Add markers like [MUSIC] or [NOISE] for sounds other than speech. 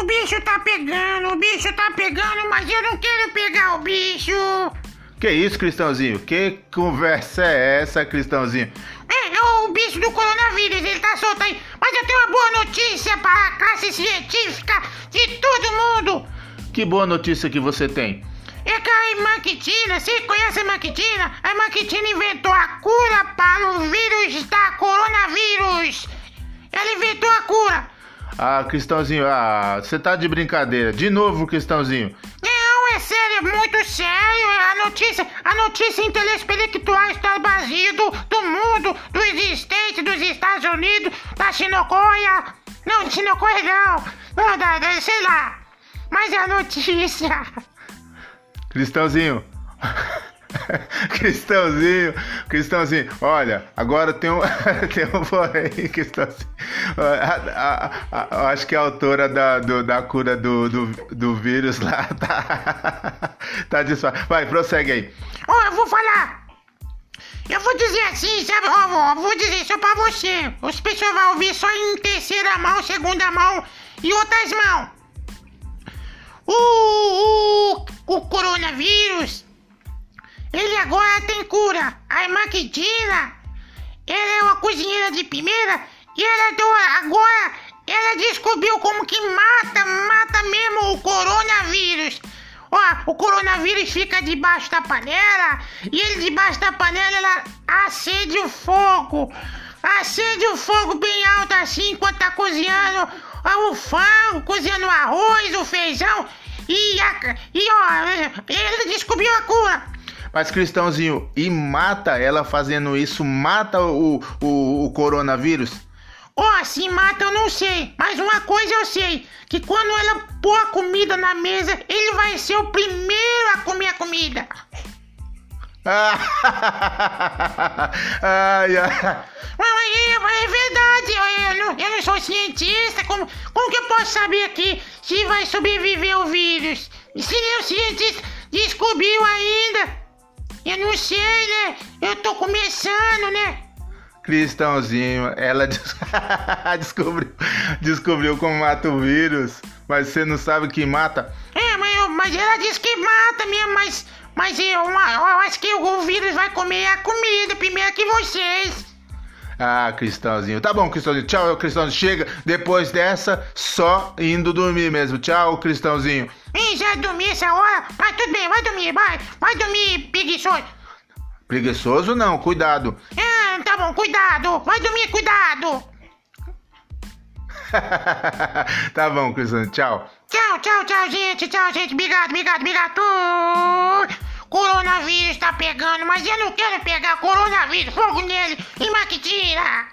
O bicho tá pegando, o bicho tá pegando, mas eu não quero pegar o bicho. Que isso, Cristãozinho? Que conversa é essa, Cristãozinho? É, é o bicho do coronavírus, ele tá solto aí. Mas eu tenho uma boa notícia para a classe científica de todo mundo. Que boa notícia que você tem. É que a Imaquitina, você conhece a Imaquitina? A Imaquitina inventou a cura Ah, Cristãozinho, ah, você tá de brincadeira. De novo, Cristãozinho. Não, é sério, é muito sério. A notícia, a notícia intelectual está do, do mundo, do existente, dos Estados Unidos, da Chinocoia. Não, de Chinocoia não. Não, da, da, sei lá. Mas é a notícia. Cristãozinho. [LAUGHS] Cristãozinho, Cristãozinho, olha, agora tem um, [LAUGHS] tem um porém, Cristãozinho. A, a, a, acho que a autora da, do, da cura do, do, do vírus lá [LAUGHS] tá, tá disfarçada. Vai, prossegue aí. Oh, eu vou falar. Eu vou dizer assim, sabe? Ó, vou dizer só pra você. Os pessoas vão ouvir só em terceira mão, segunda mão e outras mãos. O, o, o coronavírus ele agora tem cura. A Maquitina, ela é uma cozinheira de primeira e ela deu, agora ela descobriu como que mata, mata mesmo o coronavírus. Ó, o coronavírus fica debaixo da panela e ele debaixo da panela ela acende o fogo. Acende o fogo bem alto assim enquanto tá cozinhando o frango, cozinhando o arroz, o feijão e, a, e ó, ele descobriu a cura. Mas Cristãozinho, e mata ela fazendo isso, mata o, o, o coronavírus? Ó, oh, se mata eu não sei, mas uma coisa eu sei, que quando ela pôr a comida na mesa, ele vai ser o primeiro a comer a comida. [LAUGHS] ai, ai. Mas é, é verdade, eu, eu, não, eu não sou cientista, como, como que eu posso saber aqui se vai sobreviver o vírus? Se o cientista descobriu ainda, eu não sei, né? Eu tô começando, né? Cristãozinho, ela [LAUGHS] descobriu, descobriu como mata o vírus, mas você não sabe que mata. É, mas, eu, mas ela disse que mata mesmo, mas, mas eu, eu acho que o vírus vai comer a comida primeiro que vocês. Ah, Cristãozinho. Tá bom, Cristãozinho. Tchau, Cristãozinho. Chega. Depois dessa, só indo dormir mesmo. Tchau, Cristãozinho. Ih, já dormi essa hora? Mas tudo bem, vai dormir, vai. Vai dormir, preguiçoso. Preguiçoso não, cuidado. Ah, tá bom, cuidado. Vai dormir, cuidado. [LAUGHS] tá bom, Cristãozinho. Tchau. Tchau, tchau, tchau, gente. Tchau, gente. Obrigado, obrigado, obrigado. Tá pegando, mas eu não quero pegar coronavírus. Fogo nele e maquitina.